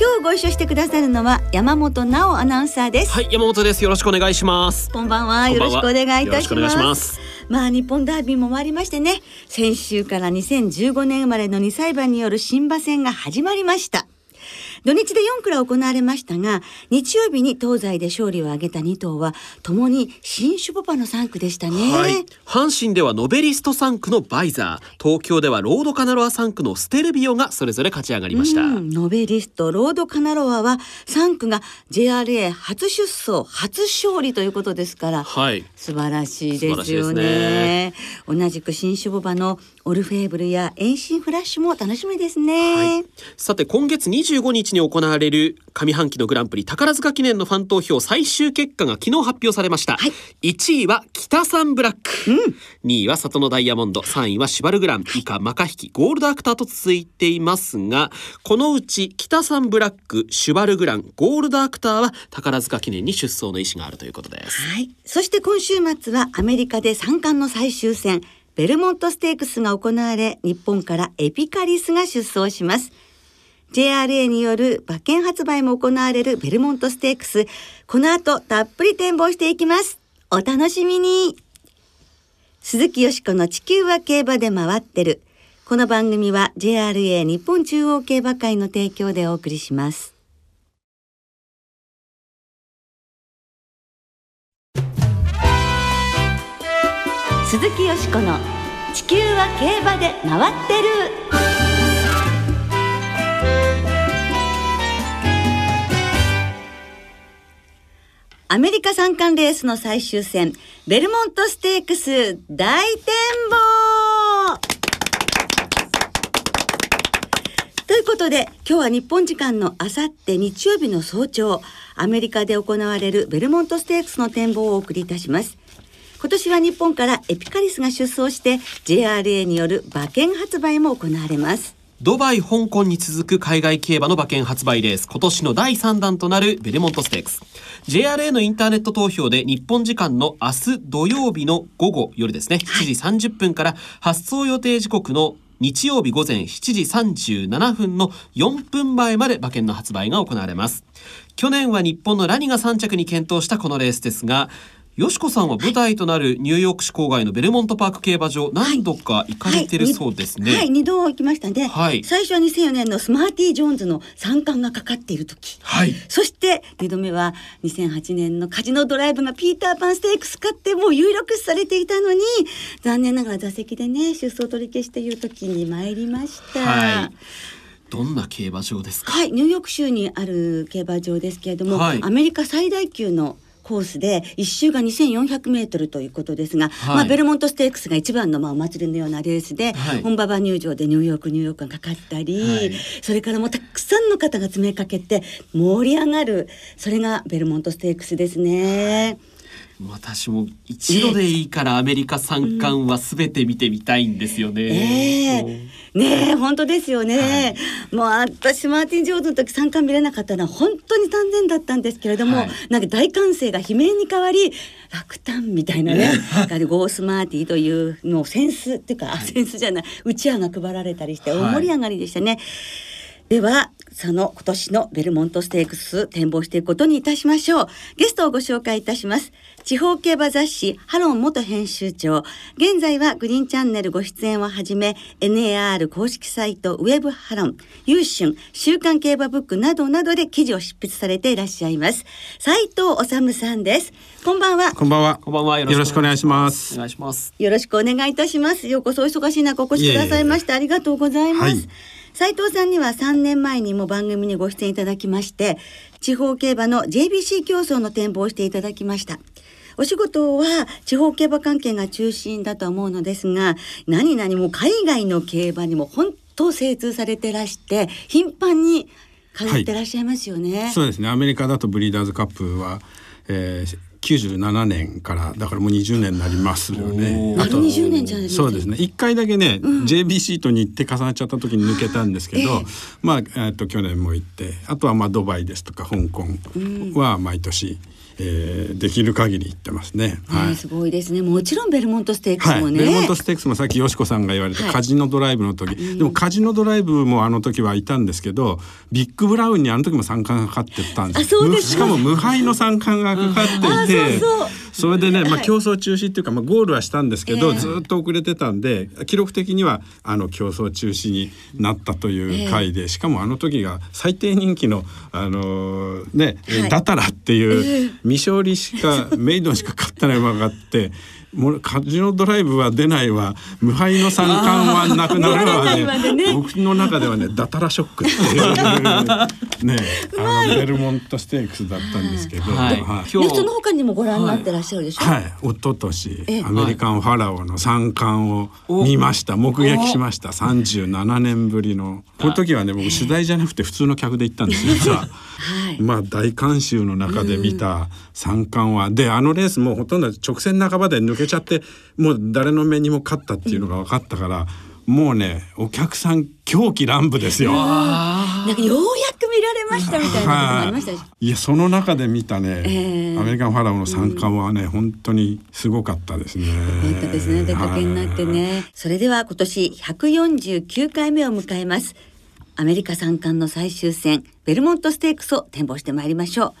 今日ご一緒してくださるのは山本直アナウンサーです。はい山本です。よろしくお願いします。こんばんは。よろしくお願いいたします。まあ日本ダービーも終わりましてね先週から2015年生まれの2歳馬による新馬戦が始まりました土日で4クラ行われましたが、日曜日に東西で勝利を挙げた2頭は、ともに新種ポパの3区でしたね。はい。阪神ではノヴェリスト産駒のバイザー、東京ではロードカナロア産駒のステルビオがそれぞれ勝ち上がりました。ノヴェリスト、ロードカナロアは産駒が JRA 初出走、初勝利ということですから、はい。素晴らしいですよね。ね同じく新種牡馬のオルフェーブルやエイシンフラッシュも楽しみですね、はい、さて今月25日に行われる上半期のグランプリ宝塚記念のファン投票最終結果が昨日発表されました、はい、1位は北サンブラック、うん、2位は里のダイヤモンド。3位はシバルグラン。以下マカヒキゴールドアクターと続いていますがこのうち北サンブラックシュバルグランゴールドアクターは宝塚記念に出走の意思があるということです、はい、そして今週末はアメリカで三冠の最終戦ベルモントステークスが行われ、日本からエピカリスが出走します。JRA による馬券発売も行われるベルモントステークス。この後、たっぷり展望していきます。お楽しみに。鈴木よしこの地球は競馬で回ってる。この番組は JRA 日本中央競馬会の提供でお送りします。鈴木よしこの「地球は競馬で回ってる」アメリカ三冠レースの最終戦ベルモントステークス大展望。ということで今日は日本時間のあさって日曜日の早朝アメリカで行われるベルモントステークスの展望をお送りいたします。今年は日本からエピカリスが出走して JRA による馬券発売も行われますドバイ、香港に続く海外競馬の馬券発売レース、今年の第3弾となるベルモントステークス。JRA のインターネット投票で日本時間の明日土曜日の午後夜ですね、7時30分から発送予定時刻の日曜日午前7時37分の4分前まで馬券の発売が行われます。去年は日本のラニが3着に検討したこのレースですが、よしこさんは舞台となるニューヨーク市郊外のベルモントパーク競馬場、何度か行かれてるそうですね。はい、二、はい、度行きましたね。はい、最初は2004年のスマーティー・ジョーンズの三冠がかかっている時。はい。そして二度目は2008年のカジノドライブがピーターパンステークス勝ってもう有力視されていたのに、残念ながら座席でね、出走取り消しという時に参りました。はい。どんな競馬場ですか。はい、ニューヨーク州にある競馬場ですけれども、はい、アメリカ最大級のコースで一周が2400メートルということですが、はい、まあベルモントステークスが一番のまあお祭りのようなレースで、はい、本馬場入場でニューヨークニューヨークがかかったり、はい、それからもうたくさんの方が詰めかけて盛り上がるそれがベルモントステークスですね。私も一度でいいからアメリカ三冠はすべて見てみたいんですよね。えー、ねえ本当ですよね。はい、もう私マーティン・ジョーズの時三冠見れなかったのは本当に残念だったんですけれども、はい、なんか大歓声が悲鳴に変わり落胆みたいなね、ゴースマーティーというのをセンスっていうか、はい、センスじゃないうちわが配られたりして大盛り上がりでしたね。ではその今年のベルモントステークス展望していくことにいたしましょう。ゲストをご紹介いたします地方競馬雑誌ハロン元編集長。現在はグリーンチャンネルご出演をはじめ NAR 公式サイトウェブハロン優春週刊競馬ブックなどなどで記事を執筆されていらっしゃいます。斉藤治さんです。こんばんは。こんばんは。こんばんは。よろしくお願いします。お願いします。よろしくお願いいたします。ようこそお忙しい中お越しくださいましてありがとうございます、はい。斉藤さんには3年前にも番組にご出演いただきまして地方競馬の JBC 競争の展望をしていただきましたお仕事は地方競馬関係が中心だと思うのですが何々も海外の競馬にも本当精通されてらして頻繁に通ってらっしゃいますよね。はい、そうですねアメリカだとブリーダーズカップは、えー、97年からだからもう20年になりますよね。あと20年じゃないそうですね。一回だけね、うん、JBC と日程重なっちゃった時に抜けたんですけど、えー、まあえっと去年も行って、あとはまあドバイですとか香港は毎年。うんえー、できる限り言ってますね。はい、すごいですね。もちろんベルモントステークスもね。はい、ベルモントステークスもさっきよしこさんが言われたカジノドライブの時、はい、でもカジノドライブもあの時はいたんですけど、ビッグブラウンにあの時も参加がかかってたんです。しかも無敗の参加がかかっていて。そうそうそれでね、まあ、競争中止っていうか、まあ、ゴールはしたんですけど、ずっと遅れてたんで記録的にはあの競争中止になったという回で、しかもあの時が最低人気の、あのー、ね、はい、ダタラっていう未勝利しかメイドンしか勝ってない馬があって。もうカジノドライブは出ないわ。無敗の三冠はなくなるわね。ね。僕の中ではねダタラショックっていうね あのベルモントステークスだったんですけど、はい。はい、その他にもご覧になってらっしゃるでしょ？はい、はい、一昨年アメリカンファラオの三冠を見ました。目撃しました。37年ぶりの。この時はね僕取材じゃなくて普通の客で行ったんです実は。はい、まあ大観衆の中で見た三冠は、であのレースもほとんど直線半ばで抜けちゃってもう誰の目にも勝ったっていうのが分かったから、もうねお客さん狂気乱舞ですよ。なんかようやく見られましたみたいなこともありましたいやその中で見たね、えー、アメリカンファラオの三冠はね、うん、本当にすごかったですね。本当ですね出かけになってね。それでは今年149回目を迎えます。アメリカ三冠の最終戦ベルモントステークスを展望してまいりましょう。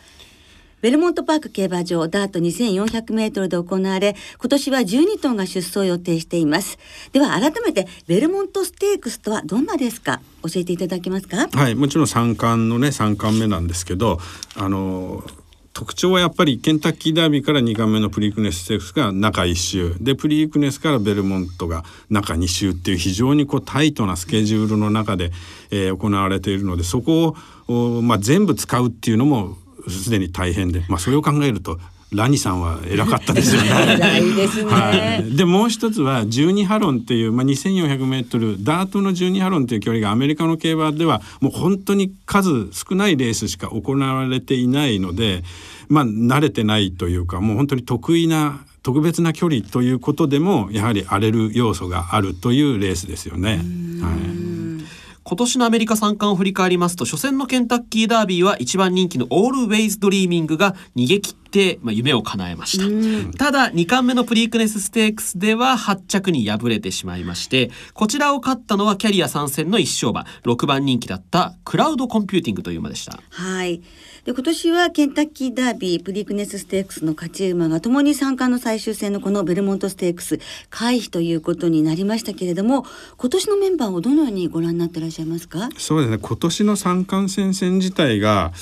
ベルモントパーク競馬場ダート2400メートルで行われ、今年は12頭が出走を予定しています。では改めてベルモントステークスとはどんなですか教えていただけますか？はい、もちろん三冠のね、三冠目なんですけど、あの特徴はやっぱりケンタッキーダービーから2冠目のプリークネスステークスが中1周でプリークネスからベルモントが中2周っていう非常にこうタイトなスケジュールの中で、えー、行われているのでそこを、まあ、全部使うっていうのもすでに大変で、まあ、それを考えるとラニさんは偉かったですよね。ですね。はい。でもう一つは12ハロンっていうまあ2400メートルダートの12ハロンっていう距離がアメリカの競馬ではもう本当に数少ないレースしか行われていないので、まあ慣れてないというかもう本当に得意な特別な距離ということでもやはり荒れる要素があるというレースですよね。はい。今年のアメリカ三冠を振り返りますと初戦のケンタッキーダービーは一番人気のオールウェイズドリーミングが逃げ切って、まあ、夢を叶えました。ただ2冠目のプリークネスステークスでは8着に敗れてしまいましてこちらを勝ったのはキャリア3戦の一勝馬。6番人気だったクラウドコンピューティングという馬でした。はいで今年はケンタッキーダービープリークネスステークスの勝ち馬がともに三冠の最終戦のこのベルモントステークス回避ということになりましたけれども今年のメンバーをどのようにご覧になってらっしゃいますか？そうですね。今年の三冠戦線自体が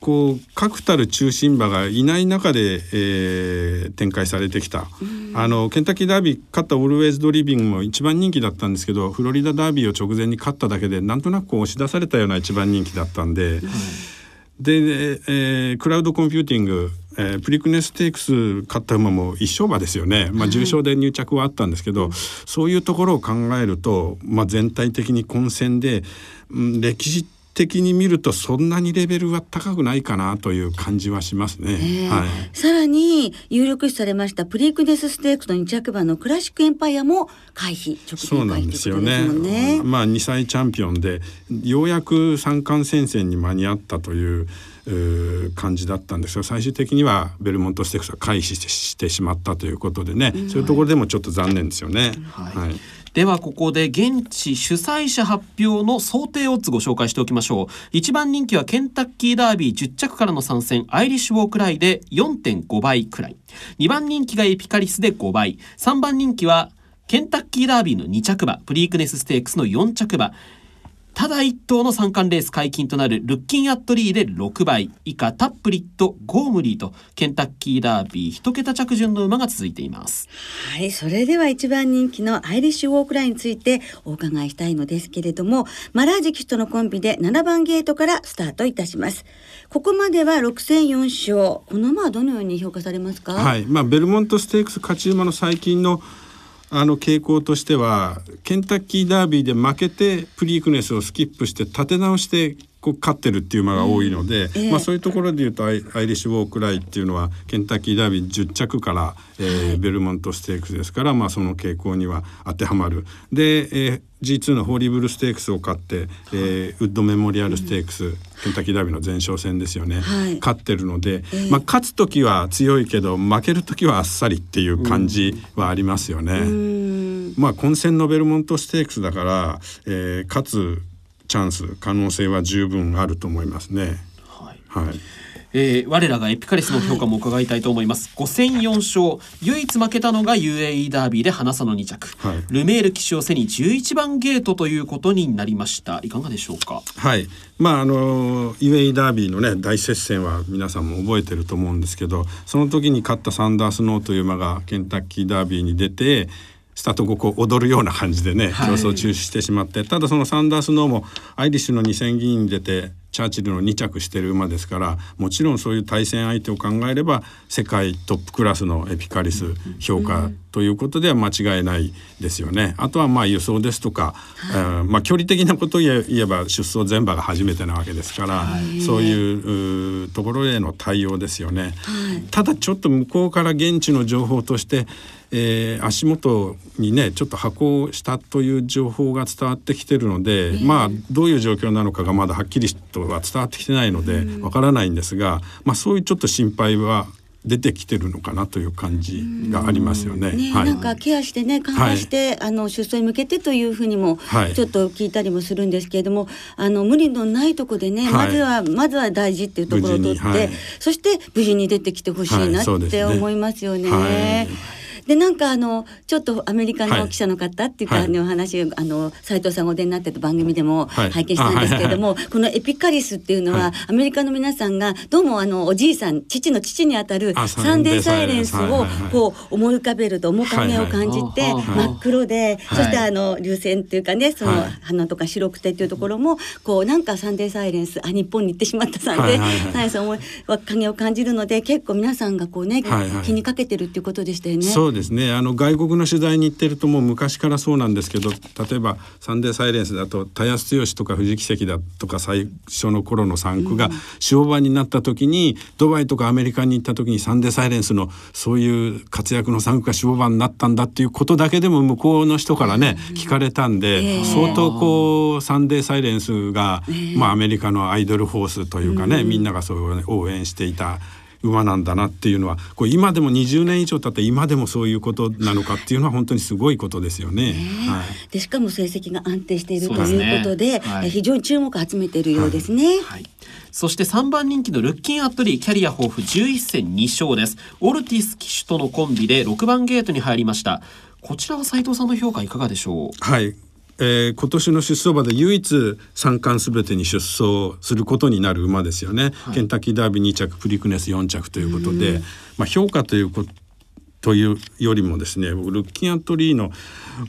こう確たる中心馬がいない中で、えー、展開されてきた、あのケンタッキーダービー勝ったオールウェイズドリーミングも一番人気だったんですけどフロリダダービーを直前に勝っただけでなんとなくこう押し出されたような一番人気だったんで。で、えー、クラウドコンピューティング、えー、プリクネステークス勝った馬も一勝馬ですよね、まあ、重賞で入着はあったんですけど、はい、そういうところを考えると、まあ、全体的に混戦で、うん、歴史的に見るとそんなにレベルは高くないかなという感じはしますね。えー、はい、さらに有力視されましたプリークネスステークスの2着馬のクラシックエンパイアも回避直前回避ですよね。まあ2歳チャンピオンでようやく三冠戦線に間に合ったという。感じだったんですが最終的にはベルモントステークスは回避してしまったということでね、うん、そういうところでもちょっと残念ですよね。はい、はい。ではここで現地主催者発表の想定オッズご紹介しておきましょう。一番人気はケンタッキーダービー10着からの参戦アイリッシュウォークライで4.5倍くらい。2番人気がエピカリスで5倍。3番人気はケンタッキーダービーの2着馬プリークネスステークスの4着馬ただ一頭の三冠レース皆勤となるルッキンアットリーで6倍。以下タップリット、ゴームリーとケンタッキーダービー一桁着順の馬が続いています。はいそれでは一番人気のアイリッシュウォークライについてお伺いしたいのですけれどもマラージ騎手とのコンビで7番ゲートからスタートいたします。ここまでは6戦4勝。この馬はどのように評価されますか？はいまあベルモントステークス勝ち馬の最近のあの傾向としてはケンタッキーダービーで負けてプリークネスをスキップして立て直してここ勝ってるっていう馬が多いので、ええ。まあそういうところで言うとアイアイリッシュウォークライっていうのはケンタッキーダービー10着から、えーベルモントステークスですから、まあその傾向には当てはまる。で、えー G2 のホーリーブルステークスを勝って、えーウッドメモリアルステークス、ケンタッキーダービーの前哨戦ですよね、はい。勝ってるので、ええ。まあ勝つ時は強いけど負ける時はあっさりっていう感じはありますよね。うん。まあ混戦のベルモントステークスだから、えー勝つチャンス可能性は十分あると思いますね。はい。はい。えー我らがエピカリスの評価も伺いたいと思います、5戦4勝唯一負けたのが UAE ダービーで花差の2着、はい。ルメール騎手を背に11番ゲートということになりました。いかがでしょうか？はい、まああの UAE ダービーのね大接戦は皆さんも覚えてると思うんですけどその時に勝ったサンダースノーという馬がケンタッキーダービーに出てスタート後こう踊るような感じでねはい競争中止してしまって、ただそのサンダースノーもアイリッシュの2000議員に出てチャーチルの2着してる馬ですからもちろんそういう対戦相手を考えれば世界トップクラスのエピカリス評価ということでは間違いないですよね。あとはまあ輸送ですとか、えーまあ距離的なことを言えば出走全馬が初めてなわけですから、そういうところへの対応ですよね。ただちょっと向こうから現地の情報としてえー足元にねちょっと箱したという情報が伝わってきてるので、まあどういう状況なのかがまだはっきりとは伝わってきてないのでわからないんですが、まあそういうちょっと心配は出てきてるのかなという感じがありますよね。ね、はい。なんかケアしてね緩和して、あの出走に向けてというふうにもはい。ちょっと聞いたりもするんですけれども、あの無理のないとこでね、はい。まずはまずは大事っていうところを取って、そして無事に出てきてほしいなって思いますよね。はいでなんかあのちょっとアメリカはい。の記者の方っていうか、はい。ねお話あの斉藤さんがお出になってた番組でもはい。拝見したんですけれども、このエピカリスっていうのは、はい。アメリカの皆さんがどうもあのおじいさん父の父にあたるあサンデーサイレンスをはいはいはい。こう思い浮かべると面影を感じてはいはい。真っ黒で、はい。そしてあの流線っていうかねそのはい鼻とか白くてっていうところもこうなんかサンデーサイレンスあ日本に行ってしまったサンデーはいはいはい。サイレンスの面影を感じるので結構皆さんがこうね、はいはい。気にかけてるっていうことでしたよね。ですねあの外国の取材に行ってるともう昔からそうなんですけど例えば「サンデーサイレンス」だと田安剛とか藤木関だとか最初の頃の産駒が種牡馬になった時に、ドバイとかアメリカに行った時に「サンデーサイレンス」のそういう活躍の産駒が種牡馬になったんだっていうことだけでも向こうの人からね、聞かれたんで、ええ。相当こう「サンデーサイレンスが」まあアメリカのアイドルホースというかね、みんながそう、ね、応援していた。馬なんだなっていうのはこれ今でも20年以上経って今でもそういうことなのかっていうのは本当にすごいことですよね。はいでしかも成績が安定しているということではいえ非常に注目を集めているようですね。はい。そして3番人気のルッキンアットリーキャリア豊富11戦2勝です。オルティス騎手とのコンビで6番ゲートに入りました。こちらは斉藤さんの評価いかがでしょう？はいえー今年の出走馬で唯一三冠すべてに出走することになる馬ですよね、ケンタッキーダービー2着プリクネス4着ということで、まあ、評価ということというよりもですね僕ルッキンアットリーの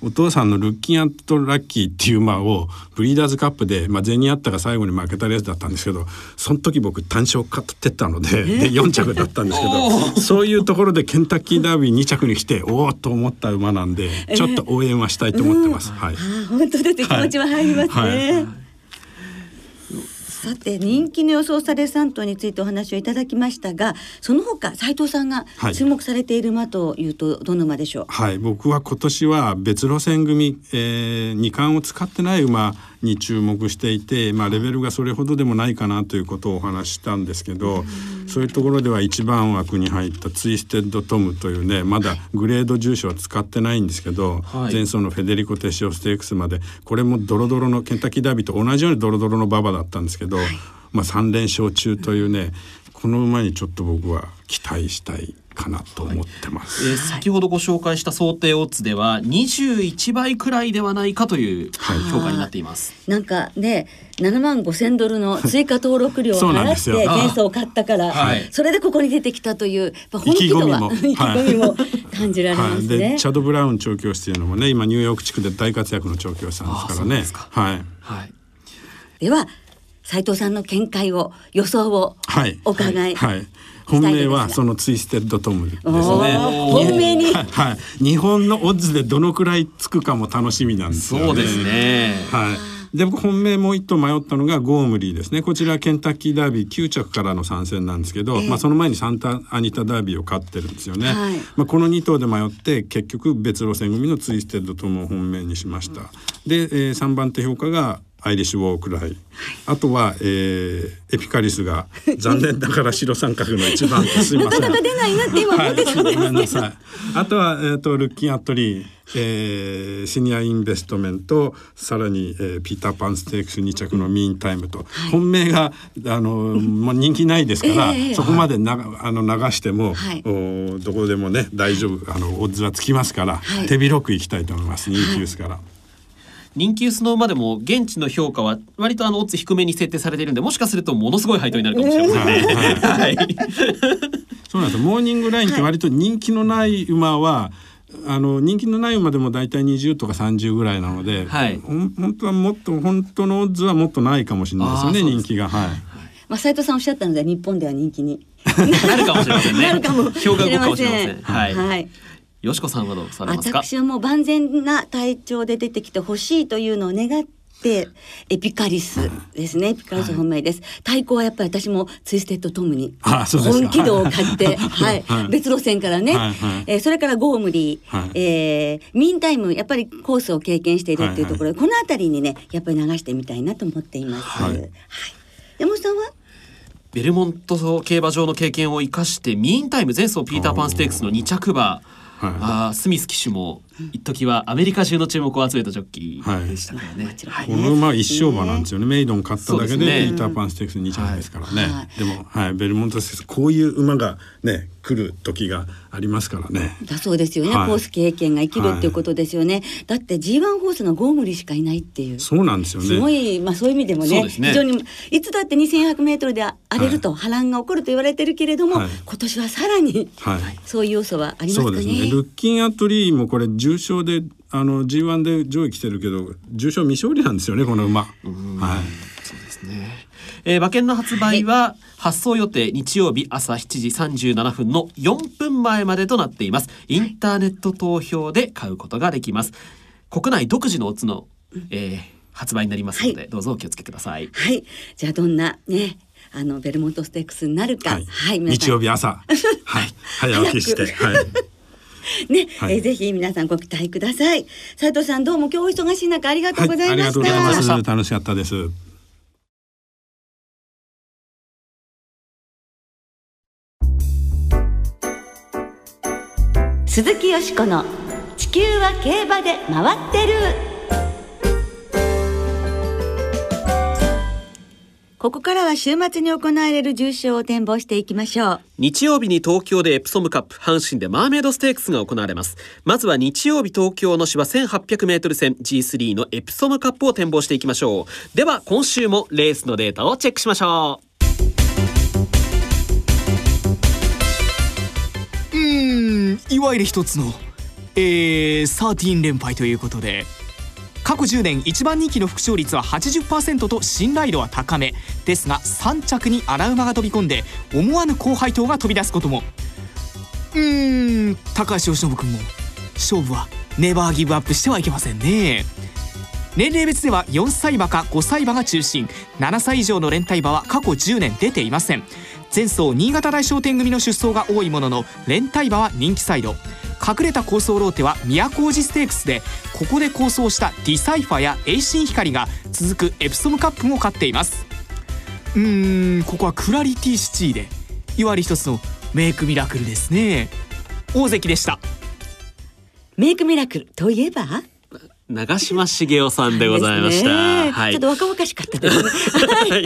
お父さんのルッキンアットラッキーっていう馬をブリーダーズカップで、まあ、ゼニアッタが最後に負けたレースだったんですけどその時僕単勝買ってったので,、で4着だったんですけどそういうところでケンタッキーダービー2着に来ておおと思った馬なんでちょっと応援はしたいと思ってます。はい。本当です気持ちは入りますね。はいさて人気の予想される3頭についてお話をいただきましたがその他斉藤さんがはい。注目されている馬というとどの馬でしょう、はい、僕は今年は別路線組、えー、二冠を使ってない馬に注目していて、まあ、レベルがそれほどでもないかなということをお話ししたんですけど、そういうところでは一番枠に入ったツイステッドトムというねまだグレード重賞は使ってないんですけど、はい。前走のフェデリコ・テシオステークスまでこれもドロドロのケンタッキーダービーと同じようにドロドロの馬場だったんですけど、まあ、3連勝中というねこの馬にちょっと僕は期待したいかなと思ってます。えー先ほどご紹介した想定オッズでは21倍くらいではないかという評価になっています。なんかね7万5千ドルの追加登録料をそうなん払ってですよ前走を買ったから、はい。それでここに出てきたという本気度は意気込みも。意気込みも感じられまはい、すね。でチャド・ブラウン調教師っていうのもね今ニューヨーク地区で大活躍の調教師さんですからね。はい。はい。では斉藤さんの見解を予想をはい。お伺いはい、本命はそのツイステッドトムですね。本命に。はい、はい。日本のオッズでどのくらいつくかも楽しみなんですよね。そうですね。はい。で僕本命もう一頭迷ったのがゴームリーですね。こちらケンタッキーダービー9着からの参戦なんですけど、えー、まあ、その前にサンタアニタダービーを勝ってるんですよね、はい、まあ、この2頭で迷って結局別路線組のツイステッドトム本命にしました、で、えー、3番手評価がアイリッシュウォークライ、はい、あとは、えー、エピカリスが 残念ながら白三角の一番。すみません。なかなか出ないなって今思ってたんです、ごめんなさい。あとはえっ、ー、とルッキンアットリー、えー、シニアインベストメントさらに、えー、ピーターパンステークス2着のミーンタイムと、はい、本命があのもう人気ないですから、えー、そこまでなあの流しても、はい、おどこでもね大丈夫あのオッズはつきますから、はい、手広くいきたいと思います。人気ですから。人気薄の馬でも現地の評価は割とあのオッズ低めに設定されているんでもしかするとものすごい配当になるかもしれませんね。はい、そうなんですモーニングラインって割と人気のない馬は、あの人気のない馬でも大体20とか30ぐらいなので、はい、本当はもっと本当のオッズはもっとないかもしれないですよね人気が。はい。まあ、斉藤さんおっしゃったので日本では人気に。なるかもしれませんね。なるかもしれません。はい。はいよしこさんはどうされますか？私はもう万全な体調で出てきてほしいというのを願ってエピカリスですね、エピカリス本命です、はい、対抗はやっぱり私もツイステッドトムに本気度を買って、はい、はい、別路線からね、はい。はい、えー、それからゴームリー、はい、えー、ミーンタイムやっぱりコースを経験しているっていうところで、はい。はい、この辺りにねやっぱり流してみたいなと思っています。はい、山本さんは？ベルモント競馬場の経験を生かしてミーンタイム前走ピーターパンステークスの2着馬はい、あスミス騎手も一時はアメリカ中の注目を集めたジョッキーでしたからね。はい、この馬は一勝馬なんですよね。メイドン勝っただけで、ね、ピーターパンステークス2着ですからね。はい、でも、はい、ベルモントスこういう馬がね来る時がありますからね。だそうですよね。はい、コース経験が生きるっていうことですよね。だって G1 ホースのゴームリしかいないっていう。そうなんですよね。すごいまあそういう意味でもね、ね非常にいつだって2100メートルで荒れると波乱が起こると言われてるけれども、今年はさらに、そういう要素はありますかね。ねルッキンアトリーもこれ重賞であの G1 で上位来てるけど重賞未勝利なんですよねこの馬。はい。そうですね。えー、馬券の発売は発送予定日曜日朝7時37分の4分前までとなっています。インターネット投票で買うことができます。国内独自のオツの、えー、発売になりますので、はい、どうぞお気をつけください。はい。じゃあどんなねあのベルモントステークスになるか、はい、はい、日曜日朝、はい、早起きして、はい。ね、はい、えぜひ皆さんご期待ください。斉藤さんどうも今日お忙しい中ありがとうございました。はい、楽しかったです。鈴木よしこの地球は競馬で回ってる。ここからは週末に行われる重賞を展望していきましょう。日曜日に東京でエプソムカップ、阪神でマーメイドステークスが行われます。まずは日曜日東京の芝1800メートル戦 G3 のエプソムカップを展望していきましょう。では今週もレースのデータをチェックしましょう。うん、いわゆる一つの、えー、13連敗ということで、過去10年1番人気の副勝率は80%と信頼度は高め。ですが3着に荒馬が飛び込んで思わぬ高配当が飛び出すことも。うーん高橋由伸君も。勝負はネバーギブアップしてはいけませんね。年齢別では4歳馬か5歳馬が中心。7歳以上の連帯馬は過去10年出ていません。前走新潟大商店組の出走が多いものの連帯馬は人気サイド。隠れた好走ローテは都大路ステークスでここで好走したディサイファーやエイシンヒカリが続くエプソムカップも勝っています。うーんここはクラリティシチーでいわゆる一つのメイクミラクルですね。大関でした。メイクミラクルといえば？長嶋茂雄さんでございました。ね、はい、ちょっと若々しかったですね。はい、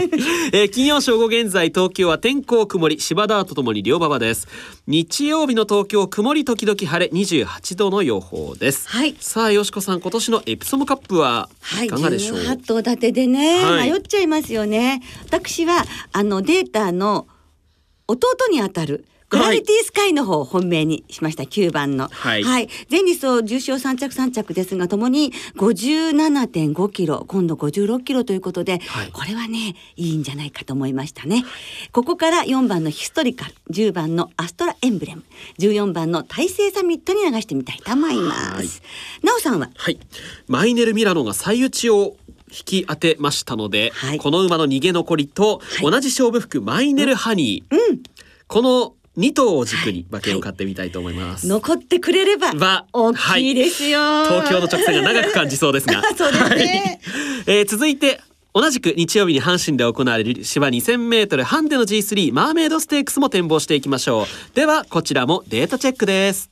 えー、金曜正午現在東京は天候曇り、芝ダートともに良馬場です。日曜日の東京曇り時々晴れ、28度の予報です。はい。さあよしこさん今年のエプソムカップはいかがでしょう？はい、頭立てでね、はい、迷っちゃいますよね。私はあのデータの弟にあたるグラビティスカイの方を本命にしました9番の。はい。はい、前日走重賞3着3着ですがともに57.5キロ今度56キロということで、はい、これはねいいんじゃないかと思いましたね。ここから4番のヒストリカル10番のアストラエンブレム。14番の大西サミットに流してみたいと思います。なおさんは？はい。マイネル・ミラノが最打ちを引き当てましたので、はい。この馬の逃げ残りとはい。同じ勝負服マイネルハニー、うん。この2頭を軸に馬券を買ってみたいと思います。残ってくれればは大きいですよ、東京の直線が長く感じそうですが。そうですね。はい。えー続いて同じく日曜日に阪神で行われる芝 2000m ハンデの G3 マーメイドステークスも展望していきましょう。ではこちらもデータチェックです。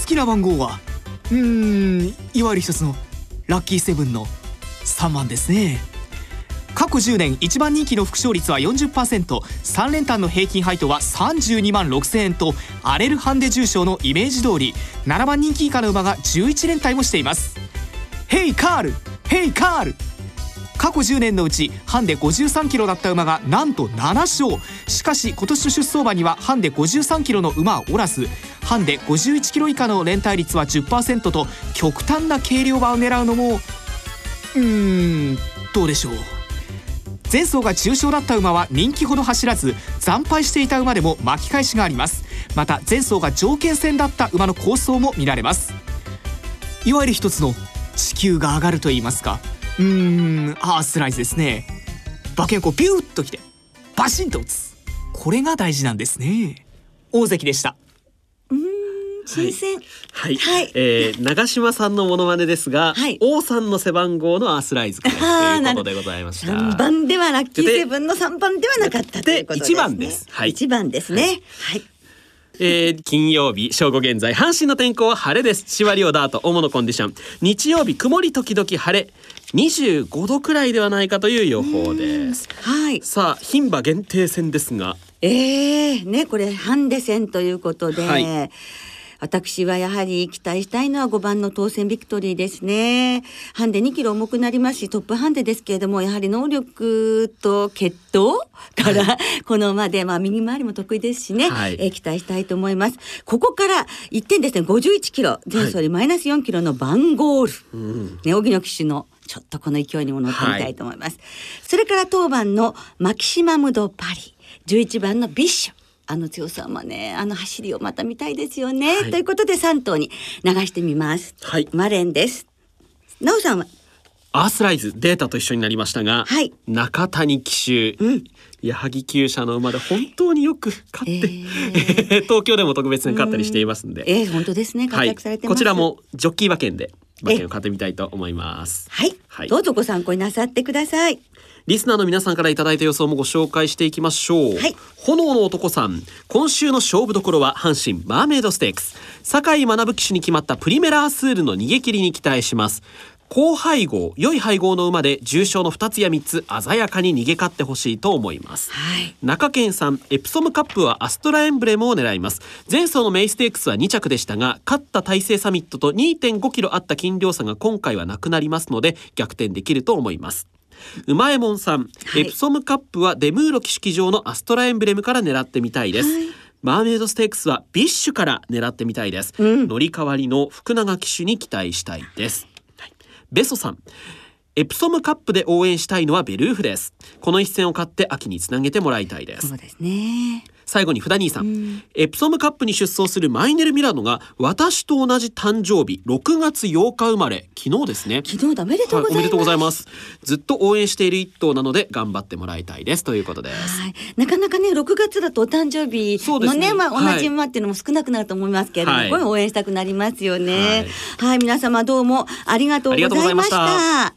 好きな番号はうーんいわゆる一つのラッキーセブンの3番ですね過去10年1番人気の副勝率は 40%3 連単の平均配当は32万6000円と荒れるハンデ重賞のイメージ通り7番人気以下の馬が11連単もしています。ヘイカールヘイカール過去10年のうちハンデ53キロだった馬がなんと7勝。しかし今年の出走馬にはハンデ53キロの馬はおらずハンデ51キロ以下の連帯率は10%と極端な軽量馬を狙うのもうーんどうでしょう。前走が重賞だった馬は人気ほど走らず惨敗していた馬でも巻き返しがあります。また前走が条件戦だった馬の構想も見られます。いわゆる一つの地球が上がると言いますか。うーんアースライズですね。馬券こうビューッときてバシンと打つ。これが大事なんですね。大関でした。新鮮。はい、はい。えー長島さんのモノマネですが、はい。王さんの背番号のアースライズかということでございました。3番ではラッキーセブンの3番ではなかったということですね。で一番です。はい。一番ですね。はい。えー金曜日正午現在阪神の天候は晴れです。千割をダート主のコンディション。日曜日曇り時々晴れ。25度くらいではないかという予報です。はい。さあ牝馬限定戦ですが。ええねこれハンデ戦ということで、はい私はやはり期待したいのは5番の当選ビクトリーですね。ハンデ2キロ重くなりますしトップハンデですけれどもやはり能力と血統からこの馬でまあ右回りも得意ですしね、はいえー期待したいと思います。ここから1点ですね51キロ前走よりマイナス4キロのバンゴール。うんね、荻野騎手のちょっとこの勢いにも乗ってみたいと思います。それから当番のマキシマムドパリ、11番のビッシュ。あの強さはね、あの走りをまた見たいですよね。はいということで3頭に流してみます。はいマレンです。なおさんは、アースライズデータと一緒になりましたが、はい中谷騎手、うん矢作厩舎の馬で本当によく勝って、え 東京でも特別に勝ったりしていますんで、えー、本当ですね。活はい、躍されてます。こちら。もジョッキー馬券で馬券を買ってみたいと思います。はい、はいどうぞご参考になさってください。リスナーの皆さんからいただいた予想もご紹介していきましょう。はい炎の男さん。今週の勝負どころは阪神マーメイドステークス。酒井学騎手に決まったプリメラースールの逃げ切りに期待します。高配合、良い配合の馬で重賞の2つや3つ鮮やかに逃げ勝ってほしいと思います。はい。中堅さんエプソムカップはアストラエンブレムを狙います前走のメイステークスは2着でしたが勝った大西サミットと2.5キロあった斤量差が今回はなくなりますので逆転できると思いますうまえもんさん、はい。エプソムカップはデムーロ騎式場のアストラエンブレムから狙ってみたいです、はい。マーメイドステークスはビッシュから狙ってみたいです、うん。乗り換わりの福永騎手に期待したいです、はい。ベソさん。エプソムカップで応援したいのはベルーフです。この一戦を勝って秋につなげてもらいたいです。そうですね。最後にフダ兄さん、うん。エプソムカップに出走するマイネル・ミラノが私と同じ誕生日6月8日生まれ。昨日ですね。昨日だおめでとうございます。はい、おめでとうございます。ずっと応援している一頭なので頑張ってもらいたいです。ということです。はい、なかなかね6月だとお誕生日そうですね。のねまあ、はい。同じ馬っていうのも少なくなると思いますけれども、はい。応援したくなりますよね。はい、皆様どうもありがとうございました。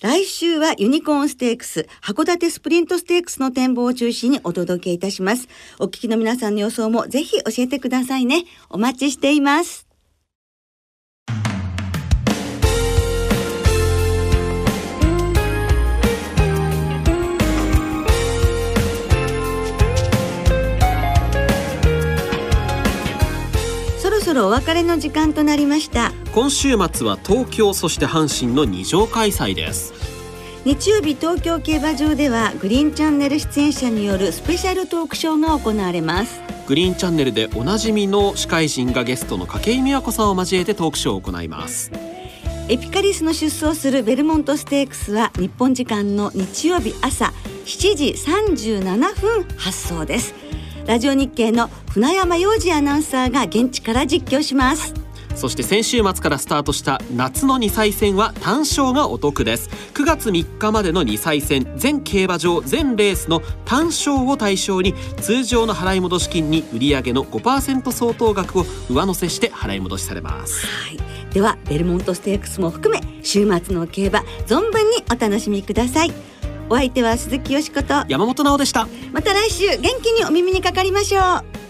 来週はユニコーンステークス、函館スプリントステークスの展望を中心にお届けいたします。お聞きの皆さんの予想もぜひ教えてくださいね。お待ちしています。そろそろお別れの時間となりました。今週末は東京そして阪神の二乗開催です。日曜日東京競馬場ではグリーンチャンネル出演者によるスペシャルトークショーが行われます。グリーンチャンネルでおなじみの司会陣がゲストの筧美和子さんを交えてトークショーを行います。エピカリスの出走するベルモントステークスは日本時間の日曜日朝7時37分発送です。ラジオ日経の船山洋二アナウンサーが現地から実況しますそして先週末からスタートした夏の2歳戦は単勝がお得です。9月3日までの2歳戦全競馬場全レースの単勝を対象に通常の払い戻し金に売上の5%相当額を上乗せして払い戻しされます。はい、ではベルモントステークスも含め週末の競馬存分にお楽しみください。お相手は鈴木よしこと山本直でした。また来週元気にお耳にかかりましょう